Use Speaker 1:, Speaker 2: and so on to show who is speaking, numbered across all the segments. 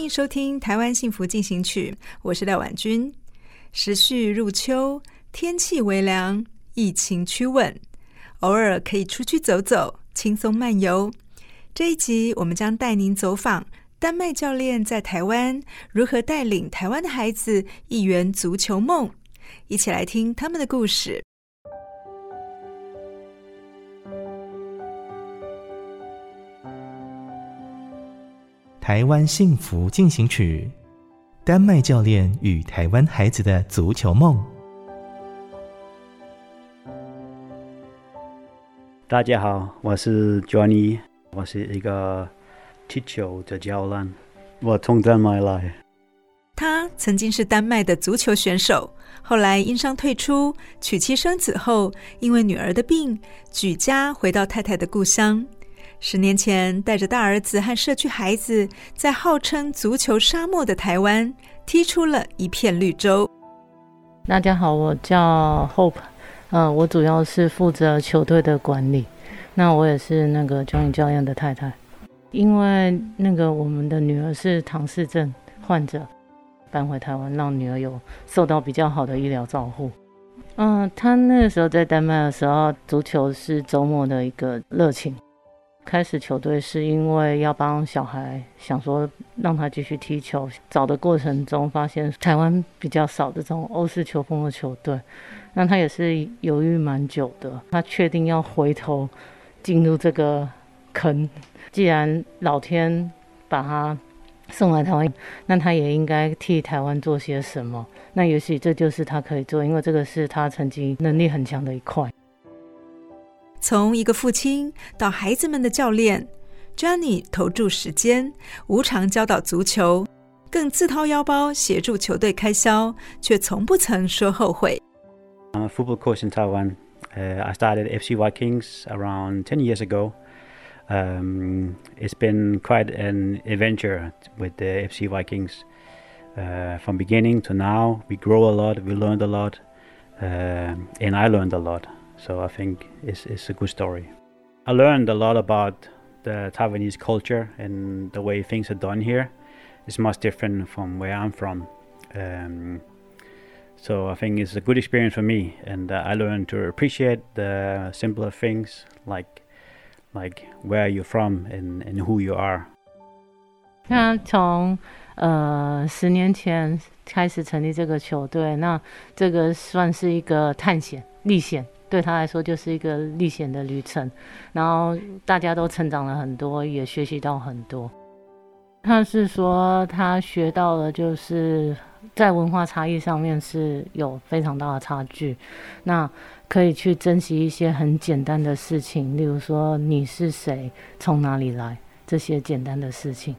Speaker 1: 欢迎收听《台湾幸福进行曲》，我是廖婉君。时序入秋，天气微凉，疫情趋稳，偶尔可以出去走走，轻松漫游。这一集我们将带您走访丹麦教练在台湾如何带领台湾的孩子一圆足球梦，一起来听他们的故事。
Speaker 2: 台湾幸福进行曲，丹麦教练与台湾孩子的足球梦。
Speaker 3: 大家好，我是 Johnny，我是一个踢球的教练，我从丹麦来。
Speaker 1: 他曾经是丹麦的足球选手，后来因伤退出，娶妻生子后，因为女儿的病，举家回到太太的故乡。十年前，带着大儿子和社区孩子，在号称足球沙漠的台湾，踢出了一片绿洲。
Speaker 4: 大家好，我叫 Hope，呃，我主要是负责球队的管理。那我也是那个 Johnny 教练的太太。因为那个我们的女儿是唐氏症患者，搬回台湾，让女儿有受到比较好的医疗照护。嗯、呃，她那个时候在丹麦的时候，足球是周末的一个热情。开始球队是因为要帮小孩，想说让他继续踢球。找的过程中发现台湾比较少这种欧式球风的球队，那他也是犹豫蛮久的。他确定要回头进入这个坑。既然老天把他送来台湾，那他也应该替台湾做些什么。那也许这就是他可以做，因为这个是他曾经能力很强的一块。
Speaker 1: 从一个父亲到孩子们的教练，Johnny 投注时间，无偿教导足球，更自掏腰包协助球队开销，却从不曾说后悔。
Speaker 3: I'm a football coach in Taiwan. Uh, I started FC Vikings around ten years ago. Um, it's been quite an adventure with the FC Vikings. Uh, from beginning to now, we grow a lot, we learned a lot, uh, and I learned a lot. So I think it's, it's a good story. I learned a lot about the Taiwanese culture and the way things are done here. It's much different from where I'm from. Um, so I think it's a good experience for me, and uh, I learned to appreciate the simpler things like like where you're from and, and who you are.
Speaker 4: 那从呃十年前开始成立这个球队，那这个算是一个探险历险。 对他来说就是一个历险的旅程，然后大家都成长了很多，也学习到很多。他是说他学到了，就是在文化差异上面是有非常大的差距。那可以去珍惜一些很简单的事情，例如说你是谁，从哪里来，这些简单的事情。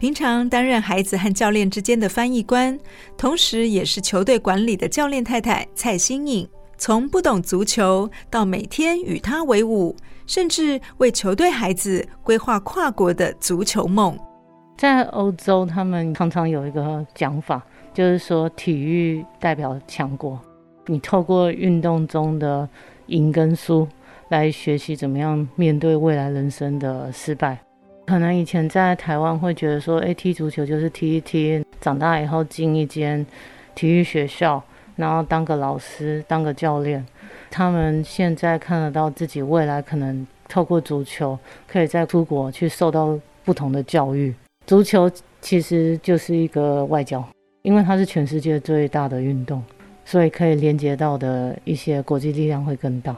Speaker 1: 平常担任孩子和教练之间的翻译官，同时也是球队管理的教练太太蔡欣颖，从不懂足球到每天与他为伍，甚至为球队孩子规划跨国的足球梦。
Speaker 4: 在欧洲，他们常常有一个讲法，就是说体育代表强国。你透过运动中的赢跟输，来学习怎么样面对未来人生的失败。可能以前在台湾会觉得说，诶，踢足球就是踢一踢，长大以后进一间体育学校，然后当个老师，当个教练。他们现在看得到自己未来可能透过足球，可以再出国去受到不同的教育。足球其实就是一个外交，因为它是全世界最大的运动，所以可以连接到的一些国际力量会更大。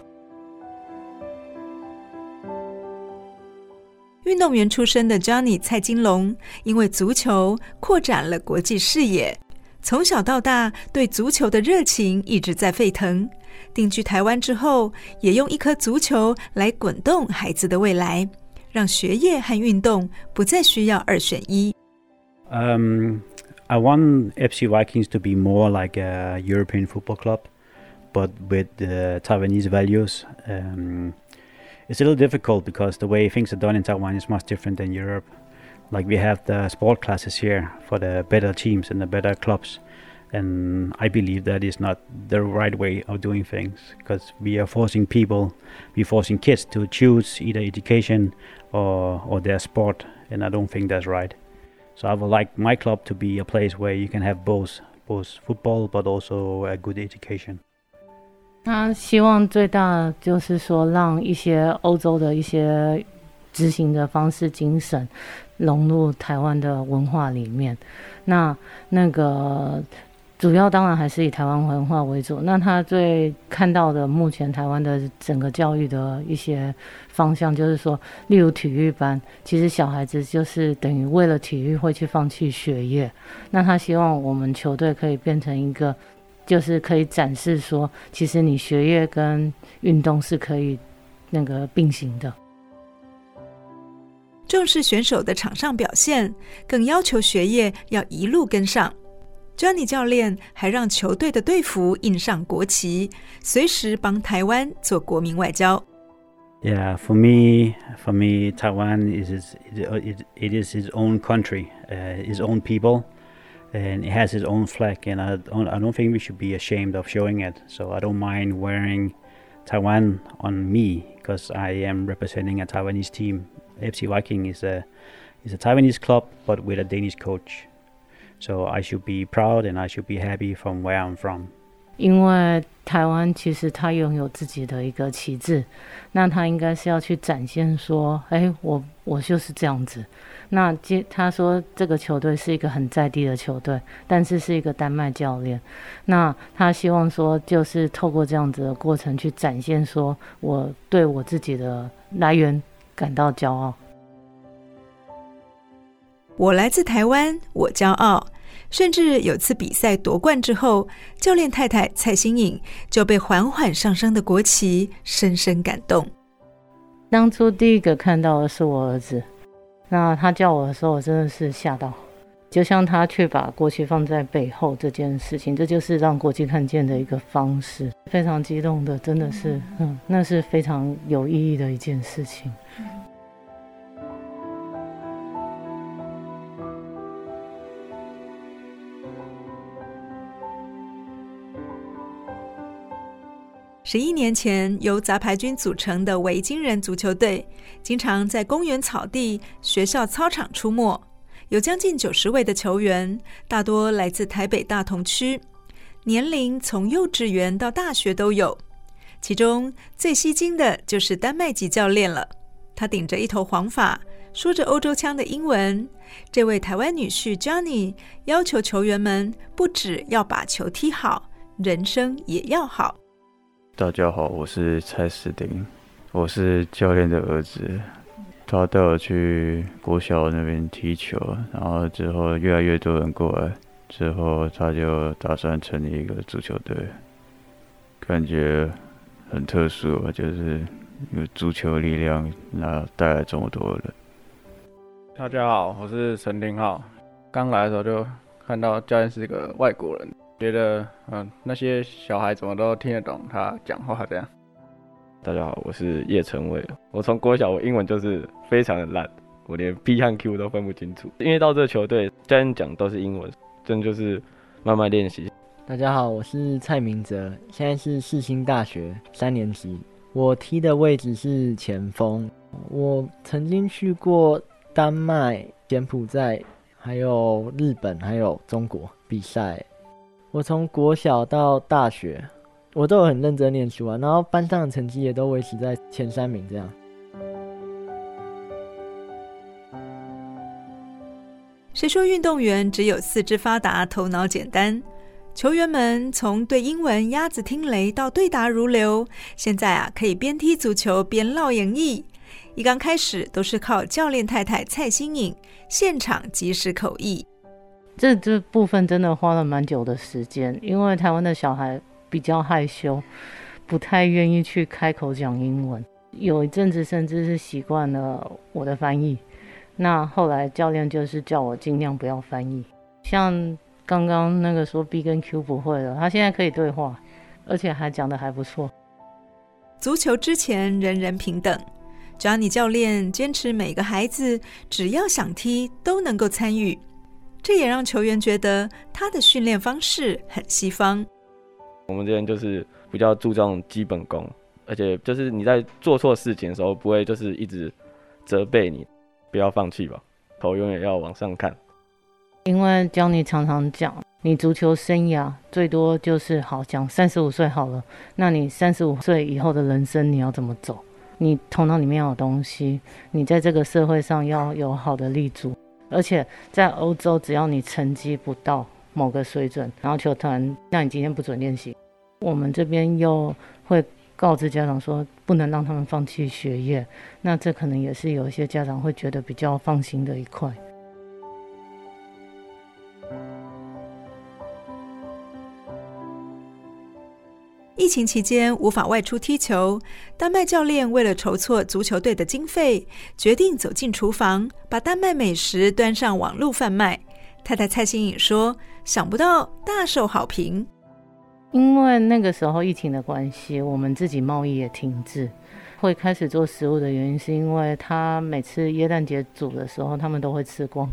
Speaker 1: 运动员出身的 Johnny 蔡金龙，因为足球扩展了国际视野，从小到大对足球的热情一直在沸腾。定居台湾之后，也用一颗足球来滚动孩子的未来，让学业和运动不再需要二选一。
Speaker 3: Um, I want FC Vikings to be more like a European football club, but with the Taiwanese values. Um, it's a little difficult because the way things are done in Taiwan is much different than Europe. Like we have the sport classes here for the better teams and the better clubs. And I believe that is not the right way of doing things because we are forcing people, we're forcing kids to choose either education or, or their sport, and I don't think that's right. So I would like my club to be a place where you can have both, both football but also a good education.
Speaker 4: 他希望最大就是说，让一些欧洲的一些执行的方式、精神融入台湾的文化里面。那那个。主要当然还是以台湾文化为主。那他最看到的目前台湾的整个教育的一些方向，就是说，例如体育班，其实小孩子就是等于为了体育会去放弃学业。那他希望我们球队可以变成一个，就是可以展示说，其实你学业跟运动是可以那个并行的。
Speaker 1: 重视选手的场上表现，更要求学业要一路跟上。Johnny 教练还让球队的队服印上国旗，随时帮台湾做国民外交。
Speaker 3: Yeah, for me, for me, Taiwan is its, it, it is its own country, uh, its own people, and it has its own flag. And I don't, I don't think we should be ashamed of showing it. So I don't mind wearing Taiwan on me because I am representing a Taiwanese team. FC Viking is a is a Taiwanese club, but with a Danish coach. So I should be proud and I should be happy from where I'm from.
Speaker 4: 因为台湾其实它拥有自己的一个旗帜，那他应该是要去展现说，哎，我我就是这样子。 那接他说这个球队是一个很在地的球队，但是是一个丹麦教练。那他希望说，就是透过这样子的过程去展现说，我对我自己的来源感到骄傲。
Speaker 1: 我来自台湾，我骄傲。甚至有次比赛夺冠之后，教练太太蔡欣颖就被缓缓上升的国旗深深感动。
Speaker 4: 当初第一个看到的是我儿子，那他叫我的时候，我真的是吓到。就像他却把过去放在背后这件事情，这就是让国际看见的一个方式，非常激动的，真的是，嗯，那是非常有意义的一件事情。
Speaker 1: 十一年前，由杂牌军组成的维京人足球队，经常在公园草地、学校操场出没，有将近九十位的球员，大多来自台北大同区，年龄从幼稚园到大学都有。其中最吸睛的就是丹麦籍教练了，他顶着一头黄发，说着欧洲腔的英文。这位台湾女婿 Johnny 要求球员们不只要把球踢好，人生也要好。
Speaker 5: 大家好，我是蔡思丁，我是教练的儿子。他带我去国小那边踢球，然后之后越来越多人过来，之后他就打算成立一个足球队，感觉很特殊吧，就是有足球力量，然后带来这么多人。
Speaker 6: 大家好，我是陈廷浩，刚来的时候就看到教练是一个外国人。觉得嗯，那些小孩怎么都听得懂他讲话这样。
Speaker 7: 大家好，我是叶成伟。我从国小我英文就是非常的烂，我连 B 和 Q 都分不清楚。因为到这个球队，教练讲都是英文，真的就是慢慢练习。
Speaker 8: 大家好，我是蔡明哲，现在是世新大学三年级，我踢的位置是前锋。我曾经去过丹麦、柬埔寨，还有日本，还有中国比赛。我从国小到大学，我都有很认真念书啊，然后班上的成绩也都维持在前三名这样。
Speaker 1: 谁说运动员只有四肢发达、头脑简单？球员们从对英文鸭子听雷到对答如流，现在啊可以边踢足球边烙演义。一刚开始都是靠教练太太蔡心颖现场即时口译。
Speaker 4: 这这部分真的花了蛮久的时间，因为台湾的小孩比较害羞，不太愿意去开口讲英文。有一阵子甚至是习惯了我的翻译。那后来教练就是叫我尽量不要翻译，像。刚刚那个说 B 跟 Q 不会了，他现在可以对话，而且还讲得还不错。
Speaker 1: 足球之前人人平等，只要你教练坚持每个孩子只要想踢都能够参与，这也让球员觉得他的训练方式很西方。
Speaker 7: 我们这边就是比较注重基本功，而且就是你在做错事情的时候不会就是一直责备你，不要放弃吧，头永远要往上看。
Speaker 4: 因为教你常常讲，你足球生涯最多就是好讲三十五岁好了。那你三十五岁以后的人生你要怎么走？你头脑里面要有东西，你在这个社会上要有好的立足。而且在欧洲，只要你成绩不到某个水准，然后球团那你今天不准练习。我们这边又会告知家长说，不能让他们放弃学业。那这可能也是有一些家长会觉得比较放心的一块。
Speaker 1: 疫情期间无法外出踢球，丹麦教练为了筹措足球队的经费，决定走进厨房，把丹麦美食端上网络贩卖。太太蔡心颖说：“想不到大受好评。
Speaker 4: 因为那个时候疫情的关系，我们自己贸易也停滞。会开始做食物的原因，是因为他每次耶诞节煮的时候，他们都会吃光，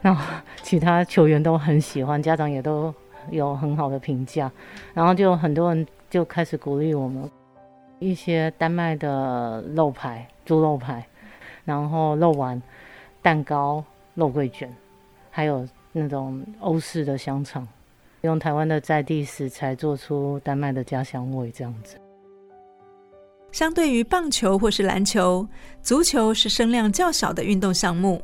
Speaker 4: 然后其他球员都很喜欢，家长也都有很好的评价，然后就很多人。”就开始鼓励我们一些丹麦的肉排、猪肉排，然后肉丸、蛋糕、肉桂卷，还有那种欧式的香肠，用台湾的在地食材做出丹麦的家乡味，这样子。
Speaker 1: 相对于棒球或是篮球，足球是声量较小的运动项目。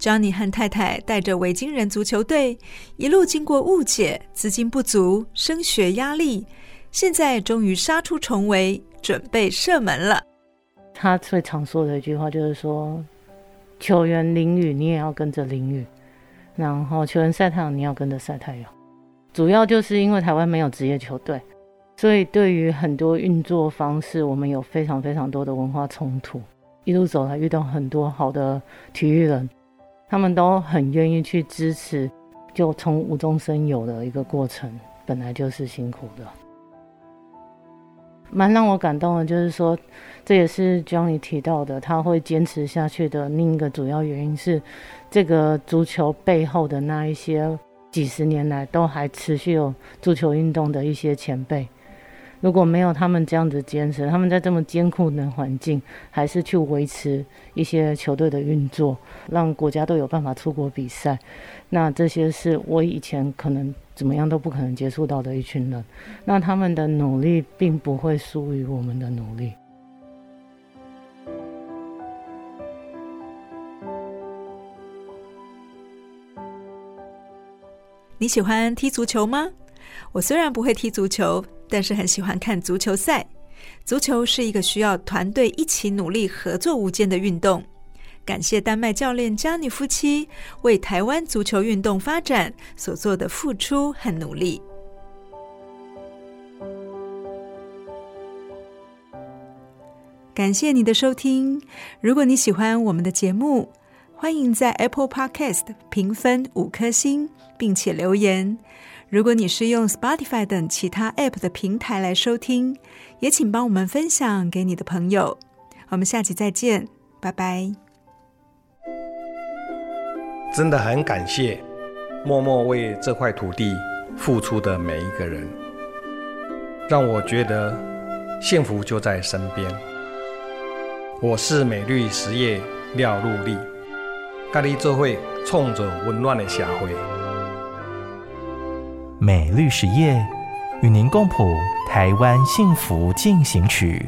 Speaker 1: Johnny 和太太带着维京人足球队，一路经过误解、资金不足、升学压力。现在终于杀出重围，准备射门了。
Speaker 4: 他最常说的一句话就是说：“球员淋雨，你也要跟着淋雨；然后球员晒太阳，你要跟着晒太阳。”主要就是因为台湾没有职业球队，所以对于很多运作方式，我们有非常非常多的文化冲突。一路走来，遇到很多好的体育人，他们都很愿意去支持，就从无中生有的一个过程，本来就是辛苦的。蛮让我感动的，就是说，这也是 Johnny 提到的，他会坚持下去的另一个主要原因是，这个足球背后的那一些几十年来都还持续有足球运动的一些前辈。如果没有他们这样子坚持，他们在这么艰苦的环境，还是去维持一些球队的运作，让国家都有办法出国比赛。那这些是我以前可能怎么样都不可能接触到的一群人。那他们的努力并不会输于我们的努力。
Speaker 1: 你喜欢踢足球吗？我虽然不会踢足球。但是很喜欢看足球赛。足球是一个需要团队一起努力、合作无间的运动。感谢丹麦教练加尼夫妻为台湾足球运动发展所做的付出和努力。感谢你的收听。如果你喜欢我们的节目，欢迎在 Apple Podcast 评分五颗星，并且留言。如果你是用 Spotify 等其他 App 的平台来收听，也请帮我们分享给你的朋友。我们下期再见，拜拜。
Speaker 9: 真的很感谢默默为这块土地付出的每一个人，让我觉得幸福就在身边。我是美绿实业廖禄立，咖喱做会冲着温暖的社会。
Speaker 2: 美绿实业与您共谱台湾幸福进行曲。